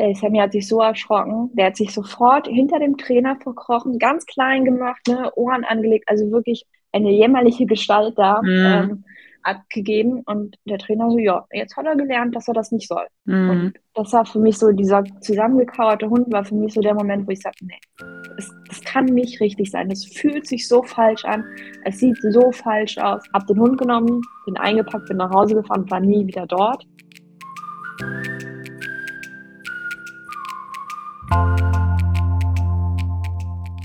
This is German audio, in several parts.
Ey, Sammy hat sich so erschrocken. Der hat sich sofort hinter dem Trainer verkrochen, ganz klein gemacht, ne, Ohren angelegt, also wirklich eine jämmerliche Gestalt da. Mhm. Ähm, abgegeben und der Trainer so, ja, jetzt hat er gelernt, dass er das nicht soll. Mhm. Und das war für mich so, dieser zusammengekauerte Hund war für mich so der Moment, wo ich sagte, nee, es, das kann nicht richtig sein. Es fühlt sich so falsch an, es sieht so falsch aus. Hab den Hund genommen, bin eingepackt, bin nach Hause gefahren, war nie wieder dort.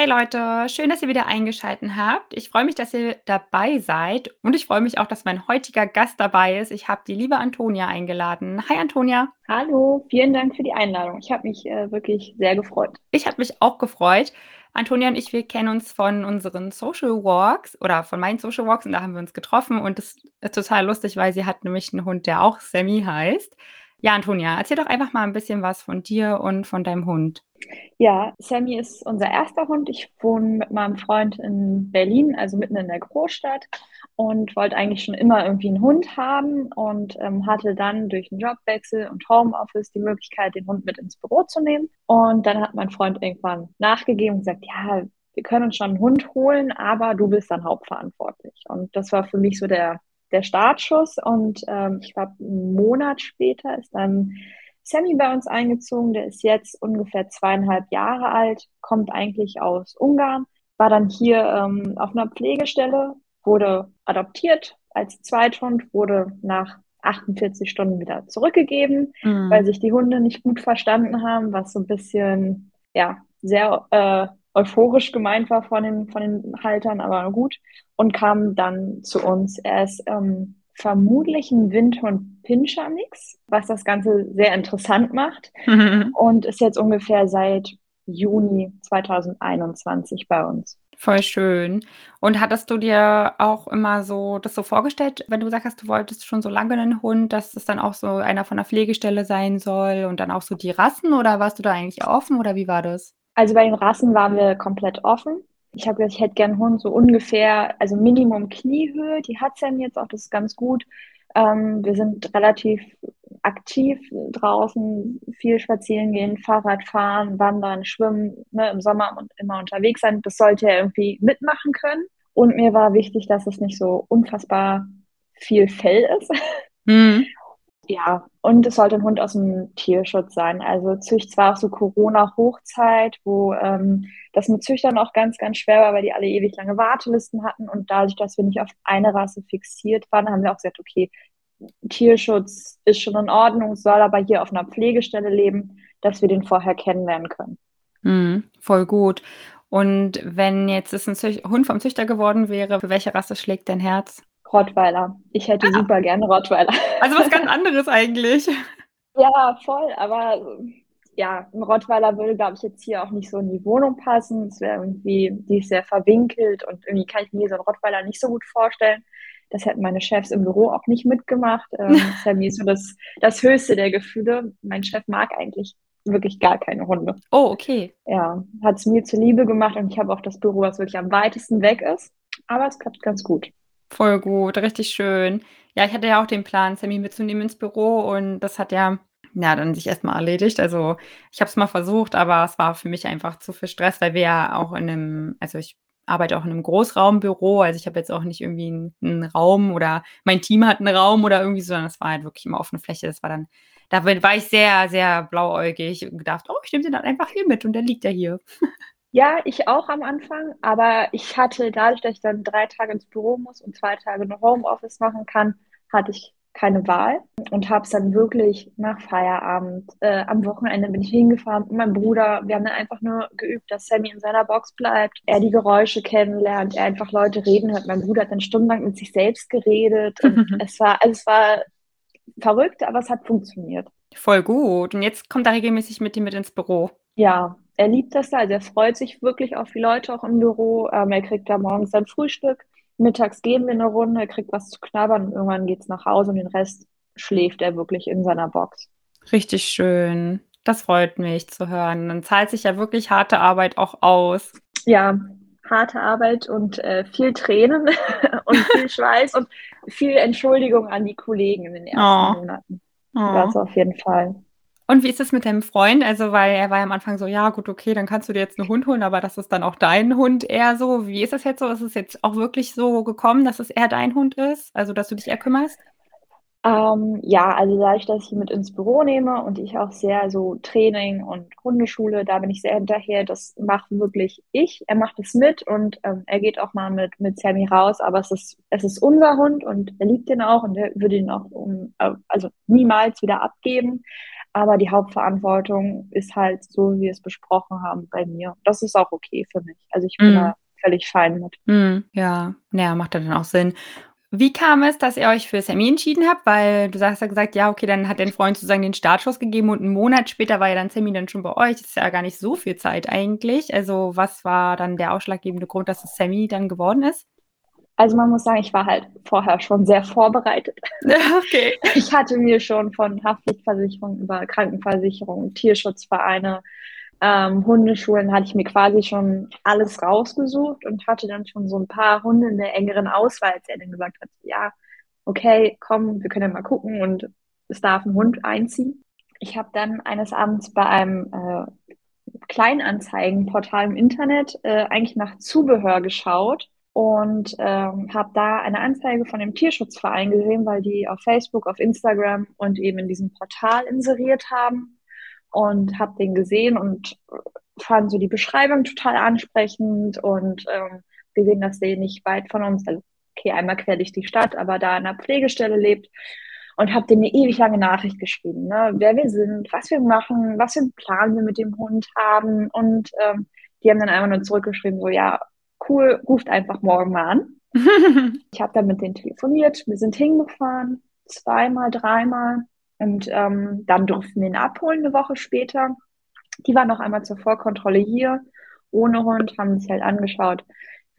Hey Leute, schön, dass ihr wieder eingeschaltet habt. Ich freue mich, dass ihr dabei seid und ich freue mich auch, dass mein heutiger Gast dabei ist. Ich habe die liebe Antonia eingeladen. Hi Antonia. Hallo, vielen Dank für die Einladung. Ich habe mich äh, wirklich sehr gefreut. Ich habe mich auch gefreut. Antonia und ich, wir kennen uns von unseren Social Walks oder von meinen Social Walks und da haben wir uns getroffen und das ist total lustig, weil sie hat nämlich einen Hund, der auch Sammy heißt. Ja, Antonia, erzähl doch einfach mal ein bisschen was von dir und von deinem Hund. Ja, Sammy ist unser erster Hund. Ich wohne mit meinem Freund in Berlin, also mitten in der Großstadt und wollte eigentlich schon immer irgendwie einen Hund haben und ähm, hatte dann durch einen Jobwechsel und Homeoffice die Möglichkeit, den Hund mit ins Büro zu nehmen. Und dann hat mein Freund irgendwann nachgegeben und gesagt, ja, wir können uns schon einen Hund holen, aber du bist dann hauptverantwortlich. Und das war für mich so der der Startschuss. Und ähm, ich glaube, einen Monat später ist dann Sammy bei uns eingezogen. Der ist jetzt ungefähr zweieinhalb Jahre alt, kommt eigentlich aus Ungarn, war dann hier ähm, auf einer Pflegestelle, wurde adoptiert als Zweithund, wurde nach 48 Stunden wieder zurückgegeben, mhm. weil sich die Hunde nicht gut verstanden haben, was so ein bisschen, ja, sehr äh, euphorisch gemeint war von den, von den Haltern, aber gut, und kam dann zu uns. Er ist ähm, vermutlich ein Windhund-Pinscher-Mix, was das Ganze sehr interessant macht mhm. und ist jetzt ungefähr seit Juni 2021 bei uns. Voll schön. Und hattest du dir auch immer so das so vorgestellt, wenn du gesagt hast, du wolltest schon so lange einen Hund, dass es dann auch so einer von der Pflegestelle sein soll und dann auch so die Rassen oder warst du da eigentlich offen oder wie war das? Also bei den Rassen waren wir komplett offen. Ich habe gesagt, ich hätte gern Hund so ungefähr, also Minimum Kniehöhe. Die hat Sam jetzt auch, das ist ganz gut. Ähm, wir sind relativ aktiv draußen, viel spazieren gehen, Fahrrad fahren, wandern, schwimmen, ne, im Sommer und immer unterwegs sein. Das sollte er irgendwie mitmachen können. Und mir war wichtig, dass es nicht so unfassbar viel Fell ist. Mhm. Ja, und es sollte ein Hund aus dem Tierschutz sein. Also Zücht zwar auch so Corona-Hochzeit, wo ähm, das mit Züchtern auch ganz, ganz schwer war, weil die alle ewig lange Wartelisten hatten. Und dadurch, dass wir nicht auf eine Rasse fixiert waren, haben wir auch gesagt, okay, Tierschutz ist schon in Ordnung, soll aber hier auf einer Pflegestelle leben, dass wir den vorher kennenlernen können. Mhm, voll gut. Und wenn jetzt es ein Hund vom Züchter geworden wäre, für welche Rasse schlägt dein Herz? Rottweiler. Ich hätte ah. super gerne Rottweiler. Also was ganz anderes eigentlich. Ja, voll, aber ja, ein Rottweiler würde, glaube ich, jetzt hier auch nicht so in die Wohnung passen. Es wäre irgendwie, die ist sehr verwinkelt und irgendwie kann ich mir so einen Rottweiler nicht so gut vorstellen. Das hätten meine Chefs im Büro auch nicht mitgemacht. Ähm, das ist ja mir so das, das höchste der Gefühle. Mein Chef mag eigentlich wirklich gar keine Hunde. Oh, okay. Ja, hat es mir zuliebe gemacht und ich habe auch das Büro, was wirklich am weitesten weg ist. Aber es klappt ganz gut. Voll gut, richtig schön. Ja, ich hatte ja auch den Plan, Sammy mitzunehmen ins Büro und das hat ja, ja dann sich erstmal erledigt. Also ich habe es mal versucht, aber es war für mich einfach zu viel Stress, weil wir ja auch in einem, also ich arbeite auch in einem Großraumbüro, also ich habe jetzt auch nicht irgendwie einen, einen, Raum oder mein Team hat einen Raum oder irgendwie so, sondern es war halt wirklich immer offene Fläche. Das war dann, da war ich sehr, sehr blauäugig und gedacht, oh, ich nehme den dann einfach hier mit und der liegt ja hier. Ja, ich auch am Anfang, aber ich hatte dadurch, dass ich dann drei Tage ins Büro muss und zwei Tage eine Homeoffice machen kann, hatte ich keine Wahl und habe es dann wirklich nach Feierabend, äh, am Wochenende bin ich hingefahren mit meinem Bruder. Wir haben dann einfach nur geübt, dass Sammy in seiner Box bleibt, er die Geräusche kennenlernt, er einfach Leute reden hört. Mein Bruder hat dann stundenlang mit sich selbst geredet. es war, also es war verrückt, aber es hat funktioniert. Voll gut. Und jetzt kommt er regelmäßig mit dir mit ins Büro. Ja, er liebt das da, also er freut sich wirklich auf die Leute auch im Büro. Ähm, er kriegt da morgens sein Frühstück, mittags gehen wir eine Runde, er kriegt was zu knabbern und irgendwann geht es nach Hause und den Rest schläft er wirklich in seiner Box. Richtig schön. Das freut mich zu hören. Dann zahlt sich ja wirklich harte Arbeit auch aus. Ja, harte Arbeit und äh, viel Tränen und viel Schweiß und viel Entschuldigung an die Kollegen in den ersten oh. Monaten. Oh. Das auf jeden Fall. Und wie ist es mit deinem Freund? Also, weil er war ja am Anfang so, ja, gut, okay, dann kannst du dir jetzt einen Hund holen, aber das ist dann auch dein Hund eher so. Wie ist das jetzt so? Ist es jetzt auch wirklich so gekommen, dass es eher dein Hund ist? Also, dass du dich eher kümmerst? Ähm, ja, also dadurch, dass ich ihn mit ins Büro nehme und ich auch sehr so Training und Hundeschule, da bin ich sehr hinterher. Das macht wirklich ich. Er macht es mit und ähm, er geht auch mal mit, mit Sammy raus, aber es ist, es ist unser Hund und er liebt ihn auch und er würde ihn auch um, äh, also niemals wieder abgeben. Aber die Hauptverantwortung ist halt so, wie wir es besprochen haben, bei mir. Das ist auch okay für mich. Also ich bin mm. da völlig fein mit. Mm, ja, naja, macht dann auch Sinn. Wie kam es, dass ihr euch für Sammy entschieden habt? Weil du hast ja gesagt, ja, okay, dann hat dein Freund sozusagen den Startschuss gegeben und einen Monat später war ja dann Sammy dann schon bei euch. Das ist ja gar nicht so viel Zeit eigentlich. Also was war dann der ausschlaggebende Grund, dass es Sammy dann geworden ist? Also man muss sagen, ich war halt vorher schon sehr vorbereitet. Okay. Ich hatte mir schon von Haftpflichtversicherung über Krankenversicherung, Tierschutzvereine, ähm, Hundeschulen hatte ich mir quasi schon alles rausgesucht und hatte dann schon so ein paar Hunde in der engeren Auswahl, als er dann gesagt hat, ja, okay, komm, wir können ja mal gucken und es darf ein Hund einziehen. Ich habe dann eines Abends bei einem äh, Kleinanzeigenportal im Internet äh, eigentlich nach Zubehör geschaut und ähm, habe da eine Anzeige von dem Tierschutzverein gesehen, weil die auf Facebook, auf Instagram und eben in diesem Portal inseriert haben. Und habe den gesehen und fand so die Beschreibung total ansprechend und ähm, gesehen, dass der nicht weit von uns, also okay, einmal quer durch die Stadt, aber da in einer Pflegestelle lebt. Und habe denen eine ewig lange Nachricht geschrieben, ne, wer wir sind, was wir machen, was für einen Plan wir mit dem Hund haben. Und ähm, die haben dann einfach nur zurückgeschrieben, so ja, cool, ruft einfach morgen mal an. ich habe dann mit denen telefoniert, wir sind hingefahren, zweimal, dreimal und ähm, dann durften wir ihn abholen eine Woche später. Die waren noch einmal zur Vorkontrolle hier, ohne Hund, haben sich halt angeschaut,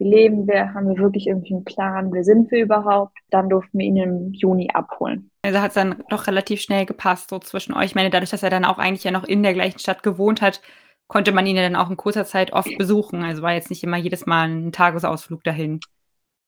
wie leben wir, haben wir wirklich irgendwie einen Plan, wer sind wir überhaupt. Dann durften wir ihn im Juni abholen. Also hat es dann doch relativ schnell gepasst, so zwischen euch. Ich meine, dadurch, dass er dann auch eigentlich ja noch in der gleichen Stadt gewohnt hat, konnte man ihn ja dann auch in kurzer Zeit oft besuchen. Also war jetzt nicht immer jedes Mal ein Tagesausflug dahin.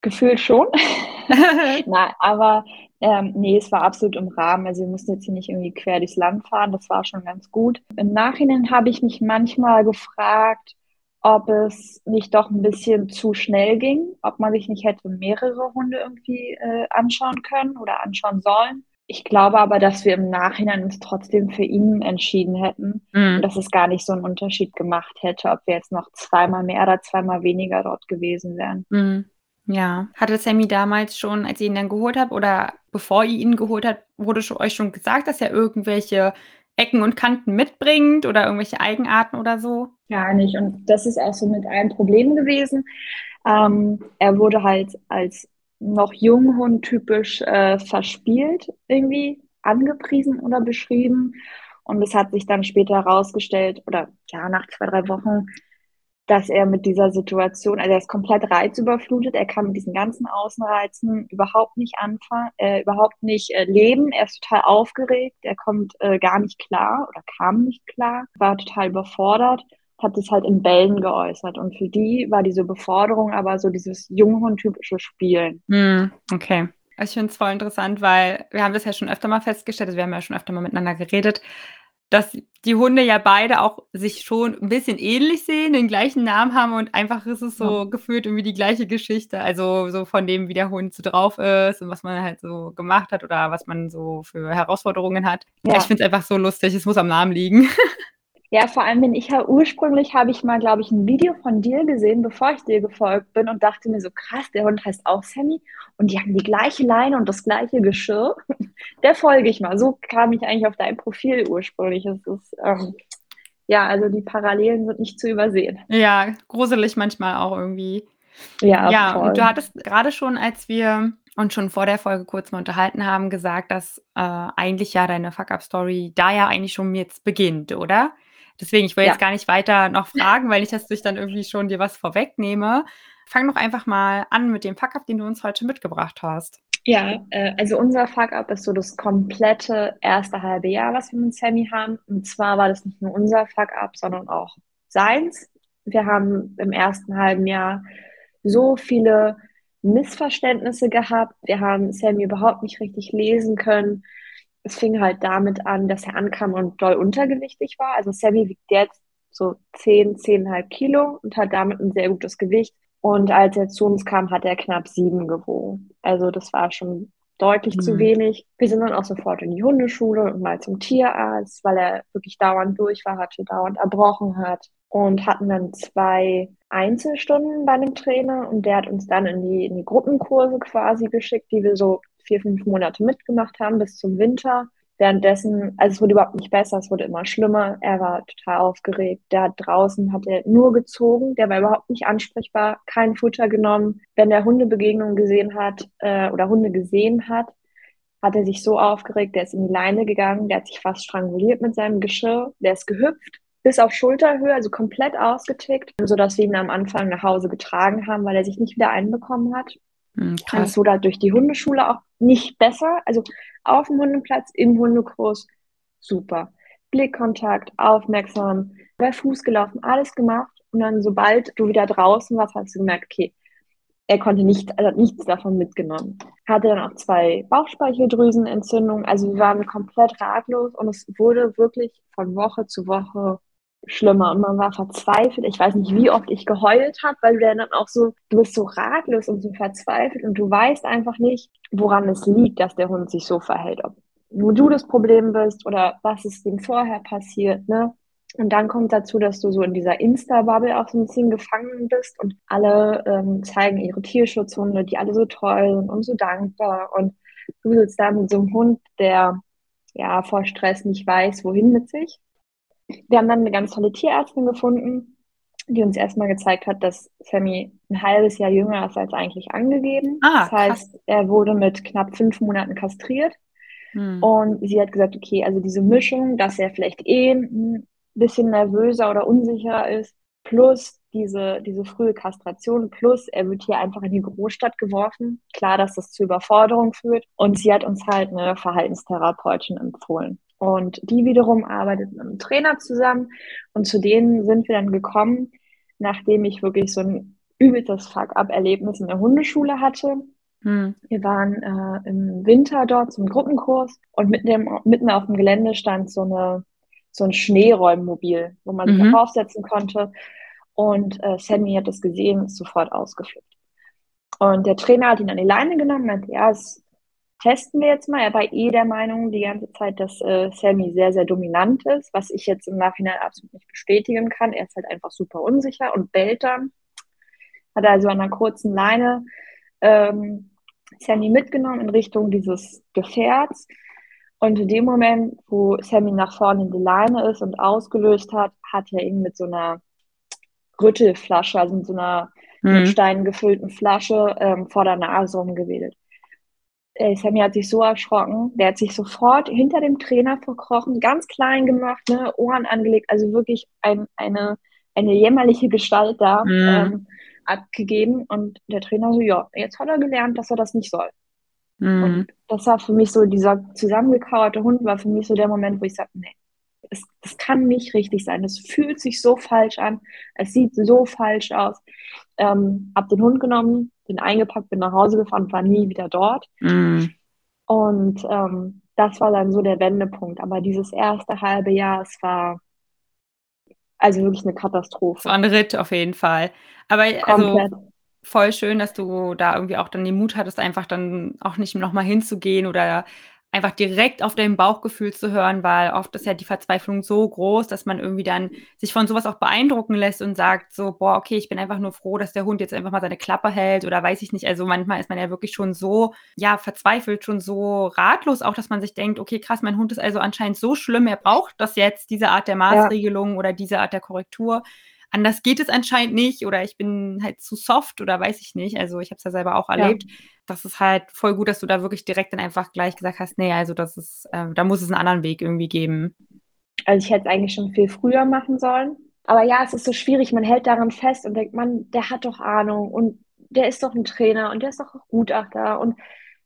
Gefühlt schon. Na, aber ähm, nee, es war absolut im Rahmen. Also wir mussten jetzt hier nicht irgendwie quer durchs Land fahren. Das war schon ganz gut. Im Nachhinein habe ich mich manchmal gefragt, ob es nicht doch ein bisschen zu schnell ging, ob man sich nicht hätte mehrere Hunde irgendwie äh, anschauen können oder anschauen sollen. Ich glaube aber, dass wir im Nachhinein uns trotzdem für ihn entschieden hätten mhm. und dass es gar nicht so einen Unterschied gemacht hätte, ob wir jetzt noch zweimal mehr oder zweimal weniger dort gewesen wären. Mhm. Ja. Hatte Sammy damals schon, als ihr ihn dann geholt habt oder bevor ihr ihn geholt habt, wurde schon, euch schon gesagt, dass er irgendwelche Ecken und Kanten mitbringt oder irgendwelche Eigenarten oder so? Gar nicht. Und das ist auch so mit einem Problem gewesen. Ähm, er wurde halt als noch Junghund typisch äh, verspielt irgendwie angepriesen oder beschrieben. Und es hat sich dann später herausgestellt, oder ja, nach zwei, drei Wochen, dass er mit dieser Situation, also er ist komplett reizüberflutet, er kann mit diesen ganzen Außenreizen überhaupt nicht anfangen, äh, überhaupt nicht äh, leben, er ist total aufgeregt, er kommt äh, gar nicht klar oder kam nicht klar, war total überfordert, hat es halt in Bällen geäußert und für die war diese Beforderung aber so dieses Junghund-typische Spielen. Hm, okay. Ich finde es voll interessant, weil wir haben das ja schon öfter mal festgestellt, also wir haben ja schon öfter mal miteinander geredet, dass die Hunde ja beide auch sich schon ein bisschen ähnlich sehen, den gleichen Namen haben und einfach ist es so ja. gefühlt irgendwie die gleiche Geschichte. Also so von dem, wie der Hund so drauf ist und was man halt so gemacht hat oder was man so für Herausforderungen hat. Ja. Ich finde es einfach so lustig, es muss am Namen liegen. Ja, vor allem bin ich ja ursprünglich, habe ich mal, glaube ich, ein Video von dir gesehen, bevor ich dir gefolgt bin und dachte mir so, krass, der Hund heißt auch Sammy und die haben die gleiche Leine und das gleiche Geschirr. Der folge ich mal. So kam ich eigentlich auf dein Profil ursprünglich. Es ist, ähm, ja, also die Parallelen sind nicht zu übersehen. Ja, gruselig manchmal auch irgendwie. Ja, ja voll. und du hattest gerade schon, als wir uns schon vor der Folge kurz mal unterhalten haben, gesagt, dass äh, eigentlich ja deine Fuck-Up-Story da ja eigentlich schon jetzt beginnt, oder? Deswegen, ich will ja. jetzt gar nicht weiter noch fragen, weil nicht, dass ich dann irgendwie schon dir was vorwegnehme. Fang doch einfach mal an mit dem Fuck-Up, den du uns heute mitgebracht hast. Ja, äh, also unser Fuck-Up ist so das komplette erste halbe Jahr, was wir mit Sammy haben. Und zwar war das nicht nur unser Fuck-Up, sondern auch seins. Wir haben im ersten halben Jahr so viele Missverständnisse gehabt. Wir haben Sammy überhaupt nicht richtig lesen können. Es fing halt damit an, dass er ankam und doll untergewichtig war. Also Sammy wiegt jetzt so 10, 10,5 Kilo und hat damit ein sehr gutes Gewicht. Und als er zu uns kam, hat er knapp sieben gewogen. Also das war schon deutlich mhm. zu wenig. Wir sind dann auch sofort in die Hundeschule und mal zum Tierarzt, weil er wirklich dauernd durch war, hatte, dauernd erbrochen hat und hatten dann zwei Einzelstunden bei einem Trainer und der hat uns dann in die, in die Gruppenkurse quasi geschickt, die wir so vier, fünf Monate mitgemacht haben bis zum Winter. Währenddessen, also es wurde überhaupt nicht besser, es wurde immer schlimmer. Er war total aufgeregt. Der hat draußen, hat er nur gezogen, der war überhaupt nicht ansprechbar, kein Futter genommen. Wenn er Hundebegegnungen gesehen hat äh, oder Hunde gesehen hat, hat er sich so aufgeregt, der ist in die Leine gegangen, der hat sich fast stranguliert mit seinem Geschirr, der ist gehüpft bis auf Schulterhöhe, also komplett ausgetickt, sodass wir ihn am Anfang nach Hause getragen haben, weil er sich nicht wieder einbekommen hat. Mhm, krass. Es wurde durch die Hundeschule auch nicht besser. Also auf dem Hundeplatz, im Hundekurs, super. Blickkontakt, aufmerksam, bei Fuß gelaufen, alles gemacht. Und dann, sobald du wieder draußen warst, hast du gemerkt, okay, er konnte nicht, also nichts davon mitgenommen. Hatte dann auch zwei Bauchspeicheldrüsenentzündungen. Also wir waren komplett ratlos und es wurde wirklich von Woche zu Woche schlimmer und man war verzweifelt. Ich weiß nicht, wie oft ich geheult habe, weil du dann auch so, du bist so ratlos und so verzweifelt und du weißt einfach nicht, woran es liegt, dass der Hund sich so verhält. Ob nur du das Problem bist oder was ist ihm vorher passiert, ne? Und dann kommt dazu, dass du so in dieser Insta-Bubble auch so ein bisschen gefangen bist und alle ähm, zeigen ihre Tierschutzhunde, die alle so toll sind und so dankbar. Und du sitzt da mit so einem Hund, der ja vor Stress nicht weiß, wohin mit sich. Wir haben dann eine ganz tolle Tierärztin gefunden, die uns erstmal gezeigt hat, dass Sammy ein halbes Jahr jünger ist als eigentlich angegeben. Ah, das heißt, krass. er wurde mit knapp fünf Monaten kastriert. Hm. Und sie hat gesagt, okay, also diese Mischung, dass er vielleicht eh ein bisschen nervöser oder unsicher ist, plus diese, diese frühe Kastration, plus er wird hier einfach in die Großstadt geworfen. Klar, dass das zu Überforderung führt. Und sie hat uns halt eine Verhaltenstherapeutin empfohlen. Und die wiederum arbeitet mit einem Trainer zusammen. Und zu denen sind wir dann gekommen, nachdem ich wirklich so ein übelstes Fuck-up-Erlebnis in der Hundeschule hatte. Hm. Wir waren äh, im Winter dort zum Gruppenkurs und mitten, dem, mitten auf dem Gelände stand so, eine, so ein Schneeräummobil, wo man mhm. sich draufsetzen konnte. Und äh, Sammy hat das gesehen, ist sofort ausgeflippt. Und der Trainer hat ihn an die Leine genommen und meinte, ja, es testen wir jetzt mal. Er war eh der Meinung die ganze Zeit, dass äh, Sammy sehr, sehr dominant ist, was ich jetzt im Nachhinein absolut nicht bestätigen kann. Er ist halt einfach super unsicher und bellt dann. Hat also an einer kurzen Leine ähm, Sammy mitgenommen in Richtung dieses Gefährts. Und in dem Moment, wo Sammy nach vorne in die Leine ist und ausgelöst hat, hat er ihn mit so einer Rüttelflasche, also mit so einer mhm. mit Steinen gefüllten Flasche ähm, vor der Nase rumgewedelt. Ey, Sammy hat sich so erschrocken. Der hat sich sofort hinter dem Trainer verkrochen, ganz klein gemacht, ne, Ohren angelegt, also wirklich ein, eine, eine jämmerliche Gestalt da mhm. ähm, abgegeben. Und der Trainer so, ja, jetzt hat er gelernt, dass er das nicht soll. Mhm. Und das war für mich so, dieser zusammengekauerte Hund war für mich so der Moment, wo ich sagte, nee, es, das kann nicht richtig sein. Es fühlt sich so falsch an. Es sieht so falsch aus. Ähm, hab den Hund genommen, den eingepackt, bin nach Hause gefahren, war nie wieder dort. Mm. Und ähm, das war dann so der Wendepunkt. Aber dieses erste halbe Jahr, es war also wirklich eine Katastrophe. War ein Ritt auf jeden Fall. Aber also, voll schön, dass du da irgendwie auch dann den Mut hattest, einfach dann auch nicht nochmal hinzugehen oder einfach direkt auf dein Bauchgefühl zu hören, weil oft ist ja die Verzweiflung so groß, dass man irgendwie dann sich von sowas auch beeindrucken lässt und sagt so, boah, okay, ich bin einfach nur froh, dass der Hund jetzt einfach mal seine Klappe hält oder weiß ich nicht. Also manchmal ist man ja wirklich schon so, ja, verzweifelt, schon so ratlos, auch dass man sich denkt, okay, krass, mein Hund ist also anscheinend so schlimm, er braucht das jetzt, diese Art der Maßregelung ja. oder diese Art der Korrektur anders geht es anscheinend nicht oder ich bin halt zu soft oder weiß ich nicht. Also ich habe es ja selber auch erlebt. Ja. Das ist halt voll gut, dass du da wirklich direkt dann einfach gleich gesagt hast, nee, also das ist, äh, da muss es einen anderen Weg irgendwie geben. Also ich hätte es eigentlich schon viel früher machen sollen. Aber ja, es ist so schwierig. Man hält daran fest und denkt, man, der hat doch Ahnung und der ist doch ein Trainer und der ist doch Gutachter und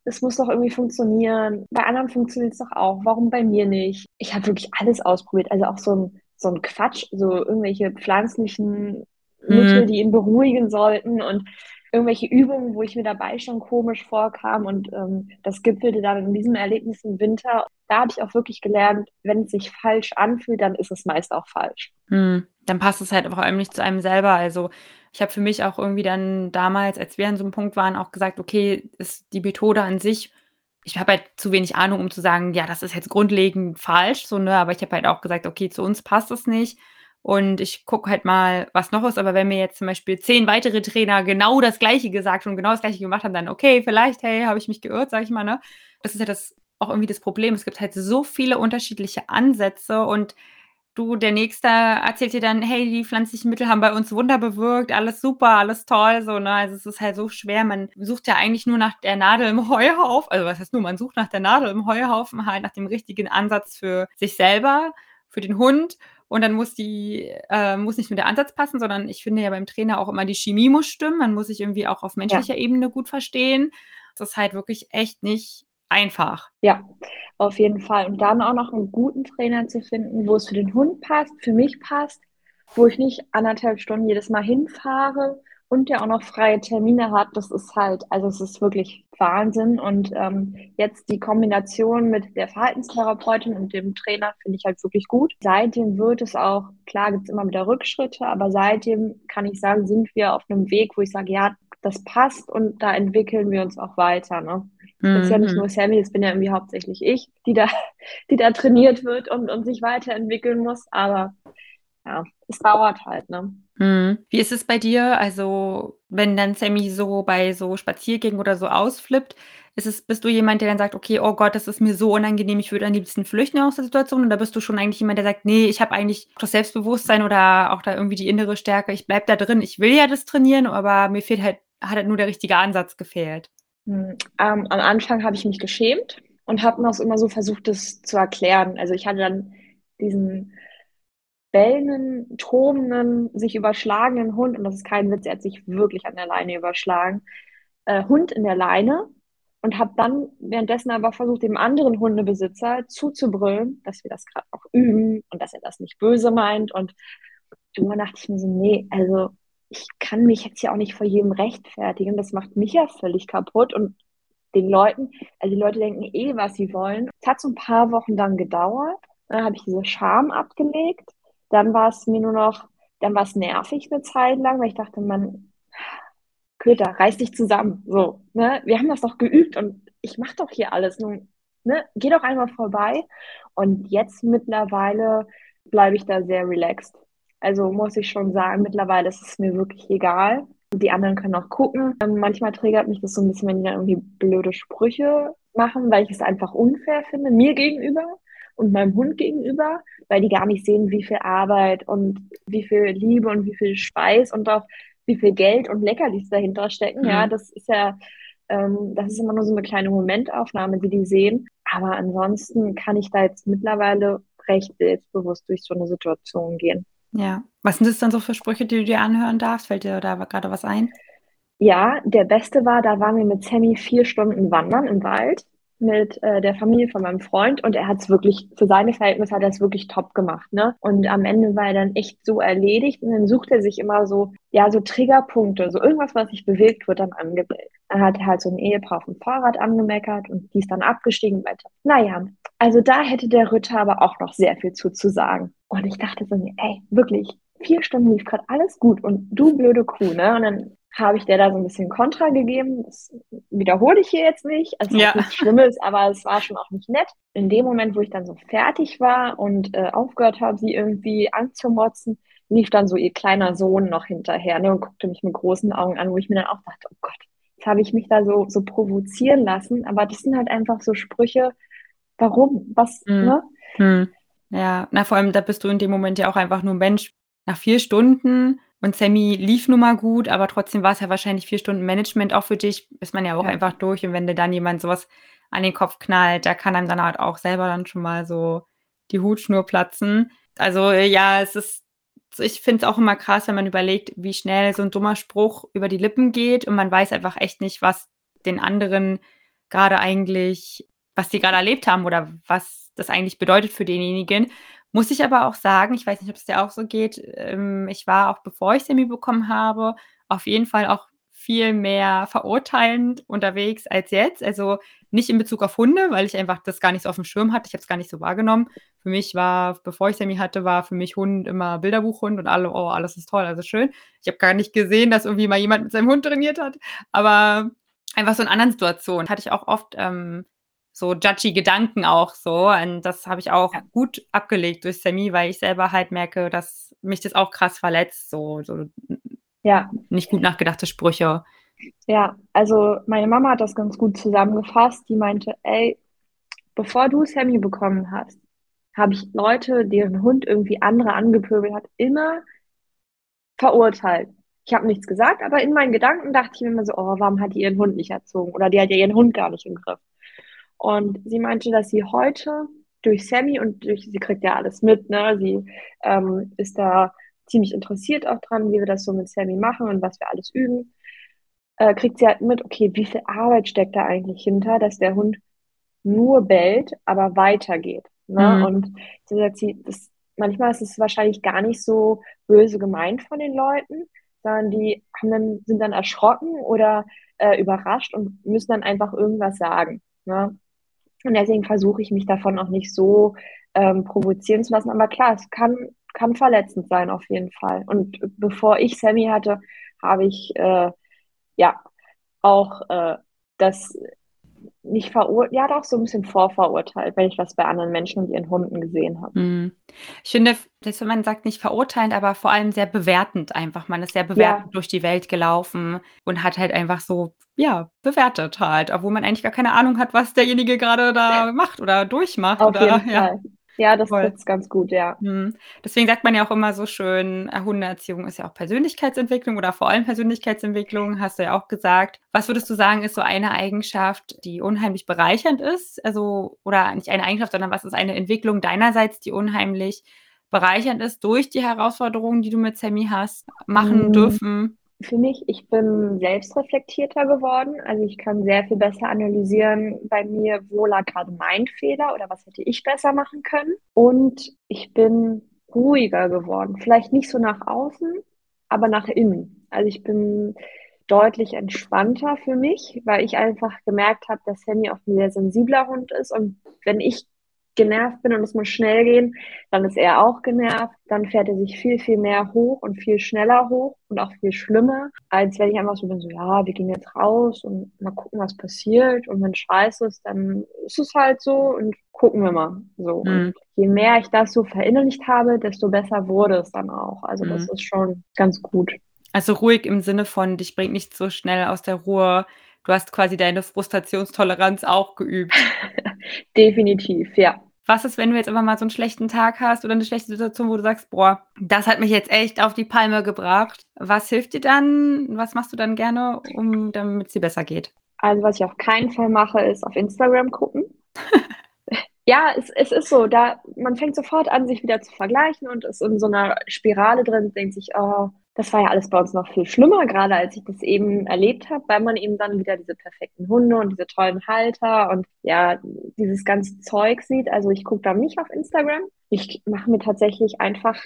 das muss doch irgendwie funktionieren. Bei anderen funktioniert es doch auch. Warum bei mir nicht? Ich habe wirklich alles ausprobiert. Also auch so ein, so ein Quatsch, so irgendwelche pflanzlichen Mittel, mhm. die ihn beruhigen sollten und irgendwelche Übungen, wo ich mir dabei schon komisch vorkam. Und ähm, das gipfelte dann in diesem Erlebnis im Winter. Da habe ich auch wirklich gelernt, wenn es sich falsch anfühlt, dann ist es meist auch falsch. Mhm. Dann passt es halt vor allem nicht zu einem selber. Also ich habe für mich auch irgendwie dann damals, als wir an so einem Punkt waren, auch gesagt, okay, ist die Methode an sich, ich habe halt zu wenig Ahnung, um zu sagen, ja, das ist jetzt grundlegend falsch, so, ne, aber ich habe halt auch gesagt, okay, zu uns passt es nicht. Und ich gucke halt mal, was noch ist, aber wenn mir jetzt zum Beispiel zehn weitere Trainer genau das Gleiche gesagt und genau das Gleiche gemacht haben, dann okay, vielleicht, hey, habe ich mich geirrt, sage ich mal, ne, das ist ja das auch irgendwie das Problem. Es gibt halt so viele unterschiedliche Ansätze und du, der Nächste erzählt dir dann, hey, die pflanzlichen Mittel haben bei uns Wunder bewirkt, alles super, alles toll, so, ne? Also es ist halt so schwer. Man sucht ja eigentlich nur nach der Nadel im Heuhaufen. Also was heißt nur, man sucht nach der Nadel im Heuhaufen, halt nach dem richtigen Ansatz für sich selber, für den Hund. Und dann muss die, äh, muss nicht nur der Ansatz passen, sondern ich finde ja beim Trainer auch immer die Chemie muss stimmen. Man muss sich irgendwie auch auf menschlicher ja. Ebene gut verstehen. Das ist halt wirklich echt nicht einfach. Ja, auf jeden Fall. Und dann auch noch einen guten Trainer zu finden, wo es für den Hund passt, für mich passt, wo ich nicht anderthalb Stunden jedes Mal hinfahre und der auch noch freie Termine hat, das ist halt, also es ist wirklich Wahnsinn. Und ähm, jetzt die Kombination mit der Verhaltenstherapeutin und dem Trainer finde ich halt wirklich gut. Seitdem wird es auch, klar gibt es immer wieder Rückschritte, aber seitdem kann ich sagen, sind wir auf einem Weg, wo ich sage, ja, das passt und da entwickeln wir uns auch weiter. Ne? Das ist ja nicht mhm. nur Sammy, das bin ja irgendwie hauptsächlich ich, die da, die da trainiert wird und, und sich weiterentwickeln muss. Aber ja, es dauert halt, ne? Mhm. Wie ist es bei dir? Also, wenn dann Sammy so bei so Spaziergängen oder so ausflippt, ist es, bist du jemand, der dann sagt, okay, oh Gott, das ist mir so unangenehm, ich würde am liebsten flüchten aus der Situation? Oder bist du schon eigentlich jemand, der sagt, nee, ich habe eigentlich das Selbstbewusstsein oder auch da irgendwie die innere Stärke, ich bleibe da drin, ich will ja das trainieren, aber mir fehlt halt, hat halt nur der richtige Ansatz gefehlt? Hm, ähm, am Anfang habe ich mich geschämt und habe auch immer so versucht, das zu erklären. Also ich hatte dann diesen bellenden, tobenden, sich überschlagenen Hund, und das ist kein Witz, er hat sich wirklich an der Leine überschlagen, äh, Hund in der Leine und habe dann währenddessen aber versucht, dem anderen Hundebesitzer zuzubrüllen, dass wir das gerade auch üben und dass er das nicht böse meint. Und irgendwann dachte ich mir so, nee, also ich kann mich jetzt ja auch nicht vor jedem rechtfertigen. Das macht mich ja völlig kaputt und den Leuten, also die Leute denken eh, was sie wollen. Es hat so ein paar Wochen dann gedauert. Dann habe ich diese Scham abgelegt. Dann war es mir nur noch, dann war es nervig eine Zeit lang, weil ich dachte, man, Köter, reiß dich zusammen. So, ne? Wir haben das doch geübt und ich mache doch hier alles. Nun, ne? Geh doch einmal vorbei. Und jetzt mittlerweile bleibe ich da sehr relaxed. Also muss ich schon sagen, mittlerweile ist es mir wirklich egal. Die anderen können auch gucken. Ähm, manchmal triggert mich das so ein bisschen, wenn die dann irgendwie blöde Sprüche machen, weil ich es einfach unfair finde, mir gegenüber und meinem Hund gegenüber, weil die gar nicht sehen, wie viel Arbeit und wie viel Liebe und wie viel Schweiß und auch wie viel Geld und Leckerlis dahinter stecken. Mhm. Ja, das ist ja, ähm, das ist immer nur so eine kleine Momentaufnahme, die die sehen. Aber ansonsten kann ich da jetzt mittlerweile recht selbstbewusst durch so eine Situation gehen. Ja. Was sind das dann so für Sprüche, die du dir anhören darfst? Fällt dir da gerade was ein? Ja, der beste war, da waren wir mit Sammy vier Stunden wandern im Wald mit äh, der Familie von meinem Freund und er hat es wirklich, für seine Verhältnisse hat er es wirklich top gemacht, ne? Und am Ende war er dann echt so erledigt und dann sucht er sich immer so, ja, so Triggerpunkte, so irgendwas, was sich bewegt, wird dann angebellt. Dann hat halt so ein Ehepaar auf dem Fahrrad angemeckert und die ist dann abgestiegen weiter. Naja, also da hätte der Ritter aber auch noch sehr viel zu, zu sagen. Und ich dachte so, ey, wirklich, vier Stunden lief gerade alles gut und du blöde Kuh, ne? Und dann habe ich der da so ein bisschen Kontra gegeben. Das wiederhole ich hier jetzt nicht. Also ja. nichts Schlimmes, aber es war schon auch nicht nett. In dem Moment, wo ich dann so fertig war und äh, aufgehört habe, sie irgendwie anzumotzen, lief dann so ihr kleiner Sohn noch hinterher ne, und guckte mich mit großen Augen an, wo ich mir dann auch dachte, oh Gott, jetzt habe ich mich da so, so provozieren lassen. Aber das sind halt einfach so Sprüche, warum? Was, mhm. ne? Mhm. Ja, na vor allem, da bist du in dem Moment ja auch einfach nur Mensch. Nach vier Stunden und Sammy lief nun mal gut, aber trotzdem war es ja wahrscheinlich vier Stunden Management auch für dich, ist man ja auch ja. einfach durch. Und wenn dir dann jemand sowas an den Kopf knallt, da kann einem dann halt auch selber dann schon mal so die Hutschnur platzen. Also ja, es ist, ich finde es auch immer krass, wenn man überlegt, wie schnell so ein dummer Spruch über die Lippen geht und man weiß einfach echt nicht, was den anderen gerade eigentlich, was die gerade erlebt haben oder was das eigentlich bedeutet für denjenigen. Muss ich aber auch sagen, ich weiß nicht, ob es dir auch so geht, ähm, ich war auch, bevor ich Semi bekommen habe, auf jeden Fall auch viel mehr verurteilend unterwegs als jetzt. Also nicht in Bezug auf Hunde, weil ich einfach das gar nicht so auf dem Schirm hatte. Ich habe es gar nicht so wahrgenommen. Für mich war, bevor ich Sammy hatte, war für mich Hund immer Bilderbuchhund und alle, oh, alles ist toll, alles schön. Ich habe gar nicht gesehen, dass irgendwie mal jemand mit seinem Hund trainiert hat. Aber einfach so in anderen Situationen hatte ich auch oft ähm, so judgy Gedanken auch so. Und das habe ich auch ja. gut abgelegt durch Sammy, weil ich selber halt merke, dass mich das auch krass verletzt. So, so ja. nicht gut nachgedachte Sprüche. Ja, also meine Mama hat das ganz gut zusammengefasst. Die meinte, ey, bevor du Sammy bekommen hast, habe ich Leute, deren Hund irgendwie andere angepöbelt hat, immer verurteilt. Ich habe nichts gesagt, aber in meinen Gedanken dachte ich mir immer so, oh, warum hat die ihren Hund nicht erzogen? Oder die hat ja ihren Hund gar nicht im Griff. Und sie meinte, dass sie heute durch Sammy und durch, sie kriegt ja alles mit, ne? Sie ähm, ist da ziemlich interessiert auch dran, wie wir das so mit Sammy machen und was wir alles üben. Äh, kriegt sie halt mit, okay, wie viel Arbeit steckt da eigentlich hinter, dass der Hund nur bellt, aber weitergeht. Ne? Mhm. Und so sagt sie, das, manchmal ist es wahrscheinlich gar nicht so böse gemeint von den Leuten, sondern die haben dann, sind dann erschrocken oder äh, überrascht und müssen dann einfach irgendwas sagen. Ne? Und deswegen versuche ich mich davon auch nicht so ähm, provozieren zu lassen. Aber klar, es kann, kann verletzend sein auf jeden Fall. Und bevor ich Sammy hatte, habe ich äh, ja auch äh, das nicht verurteilt, ja doch so ein bisschen vorverurteilt, wenn ich was bei anderen Menschen und ihren Hunden gesehen habe. Mhm. Ich finde, dass man sagt nicht verurteilend, aber vor allem sehr bewertend einfach. Man ist sehr bewertend ja. durch die Welt gelaufen und hat halt einfach so, ja, bewertet halt, obwohl man eigentlich gar keine Ahnung hat, was derjenige gerade da macht oder durchmacht. Auf oder, jeden ja. Fall. Ja, das ist ganz gut, ja. Mhm. Deswegen sagt man ja auch immer so schön, äh, Hundeerziehung ist ja auch Persönlichkeitsentwicklung oder vor allem Persönlichkeitsentwicklung, hast du ja auch gesagt. Was würdest du sagen, ist so eine Eigenschaft, die unheimlich bereichernd ist? Also, oder nicht eine Eigenschaft, sondern was ist eine Entwicklung deinerseits, die unheimlich bereichernd ist durch die Herausforderungen, die du mit Sammy hast, machen mhm. dürfen? Für mich, ich bin selbstreflektierter geworden. Also ich kann sehr viel besser analysieren bei mir, wo lag gerade mein Fehler oder was hätte ich besser machen können. Und ich bin ruhiger geworden. Vielleicht nicht so nach außen, aber nach innen. Also ich bin deutlich entspannter für mich, weil ich einfach gemerkt habe, dass Sammy auch ein sehr sensibler Hund ist. Und wenn ich genervt bin und es muss schnell gehen, dann ist er auch genervt. Dann fährt er sich viel, viel mehr hoch und viel schneller hoch und auch viel schlimmer, als wenn ich einfach so bin, so, ja, wir gehen jetzt raus und mal gucken, was passiert. Und wenn scheiße ist, dann ist es halt so und gucken wir mal. So. Mhm. je mehr ich das so verinnerlicht habe, desto besser wurde es dann auch. Also mhm. das ist schon ganz gut. Also ruhig im Sinne von, dich bringt nicht so schnell aus der Ruhe, du hast quasi deine Frustrationstoleranz auch geübt. Definitiv, ja. Was ist, wenn du jetzt einfach mal so einen schlechten Tag hast oder eine schlechte Situation, wo du sagst, boah, das hat mich jetzt echt auf die Palme gebracht. Was hilft dir dann? Was machst du dann gerne, um damit es dir besser geht? Also, was ich auf keinen Fall mache, ist auf Instagram gucken. ja, es, es ist so, da man fängt sofort an, sich wieder zu vergleichen und ist in so einer Spirale drin, denkt sich, oh, das war ja alles bei uns noch viel schlimmer, gerade als ich das eben erlebt habe, weil man eben dann wieder diese perfekten Hunde und diese tollen Halter und ja, dieses ganze Zeug sieht. Also ich gucke da nicht auf Instagram. Ich mache mir tatsächlich einfach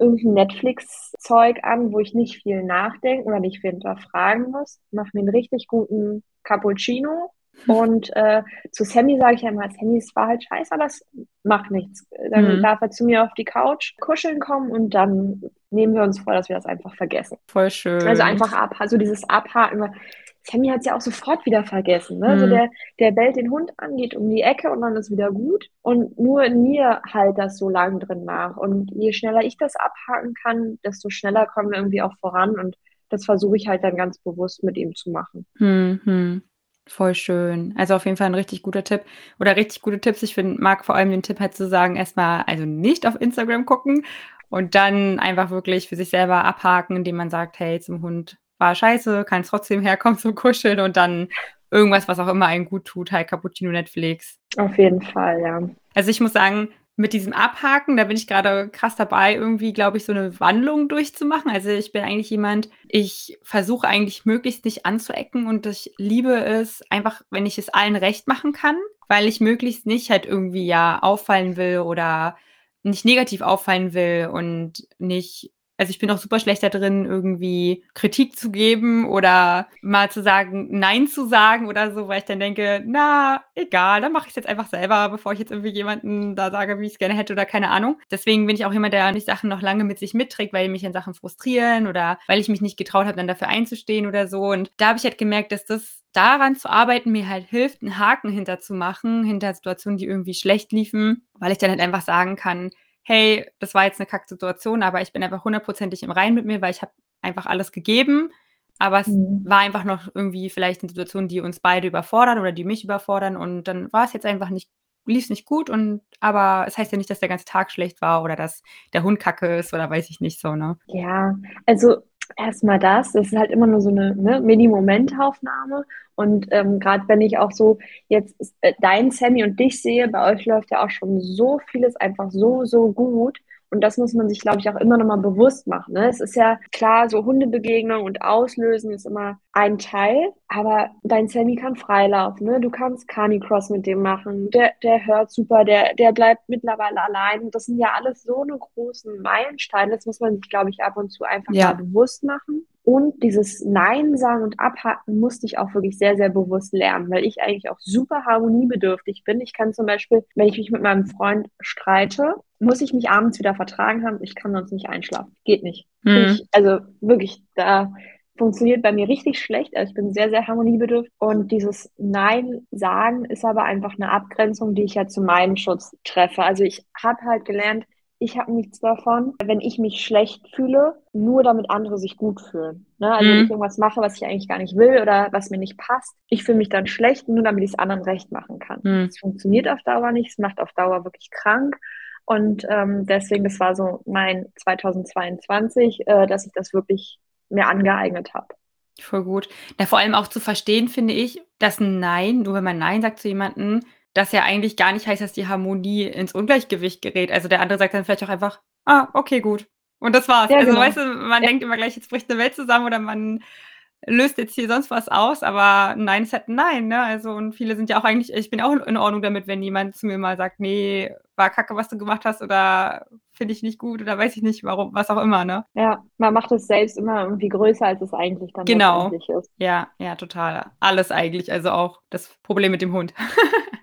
irgendein Netflix-Zeug an, wo ich nicht viel nachdenken oder nicht viel hinterfragen muss. Mache mir einen richtig guten Cappuccino und äh, zu Sammy sage ich ja immer, Sammy, es war halt scheiße, aber es macht nichts. Dann mhm. darf er zu mir auf die Couch kuscheln kommen und dann nehmen wir uns vor, dass wir das einfach vergessen. Voll schön. Also einfach ab, also dieses Abhaken. Sammy hat es ja auch sofort wieder vergessen. Ne? Also mhm. Also der, der bellt den Hund an, geht um die Ecke und dann ist wieder gut. Und nur in mir halt das so lang drin nach. Und je schneller ich das abhaken kann, desto schneller kommen wir irgendwie auch voran. Und das versuche ich halt dann ganz bewusst mit ihm zu machen. Mhm. Voll schön. Also auf jeden Fall ein richtig guter Tipp oder richtig gute Tipps. Ich find, mag vor allem den Tipp halt zu sagen, erstmal also nicht auf Instagram gucken und dann einfach wirklich für sich selber abhaken, indem man sagt, hey, zum Hund war scheiße, kann es trotzdem herkommen zum Kuscheln und dann irgendwas, was auch immer einen gut tut, halt Cappuccino Netflix. Auf jeden Fall, ja. Also ich muss sagen, mit diesem Abhaken, da bin ich gerade krass dabei, irgendwie, glaube ich, so eine Wandlung durchzumachen. Also ich bin eigentlich jemand, ich versuche eigentlich möglichst nicht anzuecken und ich liebe es einfach, wenn ich es allen recht machen kann, weil ich möglichst nicht halt irgendwie ja auffallen will oder nicht negativ auffallen will und nicht also ich bin auch super schlecht da drin, irgendwie Kritik zu geben oder mal zu sagen, Nein zu sagen oder so, weil ich dann denke, na, egal, dann mache ich es jetzt einfach selber, bevor ich jetzt irgendwie jemanden da sage, wie ich es gerne hätte oder keine Ahnung. Deswegen bin ich auch jemand, der nicht Sachen noch lange mit sich mitträgt, weil mich an Sachen frustrieren oder weil ich mich nicht getraut habe, dann dafür einzustehen oder so. Und da habe ich halt gemerkt, dass das daran zu arbeiten mir halt hilft, einen Haken hinterzumachen, hinter Situationen, die irgendwie schlecht liefen, weil ich dann halt einfach sagen kann, hey, das war jetzt eine Kacksituation, aber ich bin einfach hundertprozentig im Rein mit mir, weil ich habe einfach alles gegeben. Aber es mhm. war einfach noch irgendwie vielleicht eine Situation, die uns beide überfordern oder die mich überfordern. Und dann war es jetzt einfach nicht, lief es nicht gut. Und aber es heißt ja nicht, dass der ganze Tag schlecht war oder dass der Hund kacke ist oder weiß ich nicht so, ne? Ja, also erstmal das. Das ist halt immer nur so eine ne, Mini-Momentaufnahme. Und ähm, gerade wenn ich auch so jetzt äh, dein Sammy und dich sehe, bei euch läuft ja auch schon so vieles einfach so, so gut. Und das muss man sich, glaube ich, auch immer noch mal bewusst machen. Ne? Es ist ja klar, so Hundebegegnung und Auslösen ist immer ein Teil, aber dein Sammy kann freilaufen. Ne? Du kannst Canicross mit dem machen. Der, der hört super, der, der bleibt mittlerweile allein. Das sind ja alles so eine großen Meilensteine. Das muss man sich, glaube ich, ab und zu einfach ja. mal bewusst machen. Und dieses Nein sagen und abhaken musste ich auch wirklich sehr, sehr bewusst lernen, weil ich eigentlich auch super harmoniebedürftig bin. Ich kann zum Beispiel, wenn ich mich mit meinem Freund streite, muss ich mich abends wieder vertragen haben. Ich kann sonst nicht einschlafen. Geht nicht. Mhm. Ich, also wirklich, da funktioniert bei mir richtig schlecht. Also ich bin sehr, sehr harmoniebedürftig. Und dieses Nein sagen ist aber einfach eine Abgrenzung, die ich ja zu meinem Schutz treffe. Also ich habe halt gelernt, ich habe nichts davon, wenn ich mich schlecht fühle, nur damit andere sich gut fühlen. Ne? Also mhm. wenn ich irgendwas mache, was ich eigentlich gar nicht will oder was mir nicht passt, ich fühle mich dann schlecht, nur damit ich es anderen recht machen kann. Mhm. Das funktioniert auf Dauer nicht, es macht auf Dauer wirklich krank. Und ähm, deswegen, das war so mein 2022, äh, dass ich das wirklich mir angeeignet habe. Voll gut. Da vor allem auch zu verstehen, finde ich, dass ein Nein, nur wenn man Nein sagt zu jemandem, das ja eigentlich gar nicht heißt, dass die Harmonie ins Ungleichgewicht gerät. Also der andere sagt dann vielleicht auch einfach, ah, okay, gut. Und das war's. Ja, also genau. weißt du, man ja. denkt immer gleich, jetzt bricht eine Welt zusammen oder man löst jetzt hier sonst was aus, aber nein ist halt nein, ne? Also und viele sind ja auch eigentlich, ich bin auch in Ordnung damit, wenn jemand zu mir mal sagt, nee, war kacke, was du gemacht hast oder finde ich nicht gut oder weiß ich nicht, warum, was auch immer, ne? Ja, man macht es selbst immer irgendwie größer, als es eigentlich dann genau. ist. Ja, ja, total. Alles eigentlich, also auch das Problem mit dem Hund.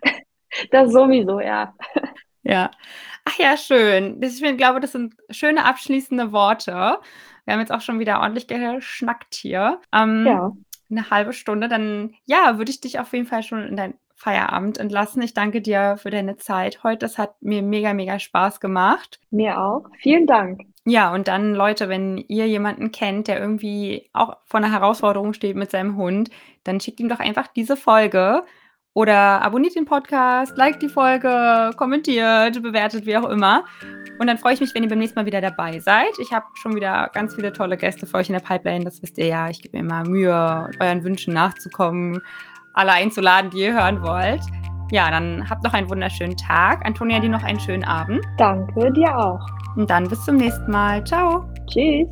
Das sowieso, ja. Ja. Ach ja, schön. Ich glaube, das sind schöne abschließende Worte. Wir haben jetzt auch schon wieder ordentlich geschnackt hier. Ähm, ja. Eine halbe Stunde. Dann, ja, würde ich dich auf jeden Fall schon in dein Feierabend entlassen. Ich danke dir für deine Zeit heute. Das hat mir mega, mega Spaß gemacht. Mir auch. Vielen Dank. Ja, und dann, Leute, wenn ihr jemanden kennt, der irgendwie auch vor einer Herausforderung steht mit seinem Hund, dann schickt ihm doch einfach diese Folge oder abonniert den Podcast, liked die Folge, kommentiert, bewertet, wie auch immer. Und dann freue ich mich, wenn ihr beim nächsten Mal wieder dabei seid. Ich habe schon wieder ganz viele tolle Gäste für euch in der Pipeline. Das wisst ihr ja. Ich gebe mir immer Mühe, euren Wünschen nachzukommen, alle einzuladen, die ihr hören wollt. Ja, dann habt noch einen wunderschönen Tag. Antonia, dir noch einen schönen Abend. Danke, dir auch. Und dann bis zum nächsten Mal. Ciao. Tschüss.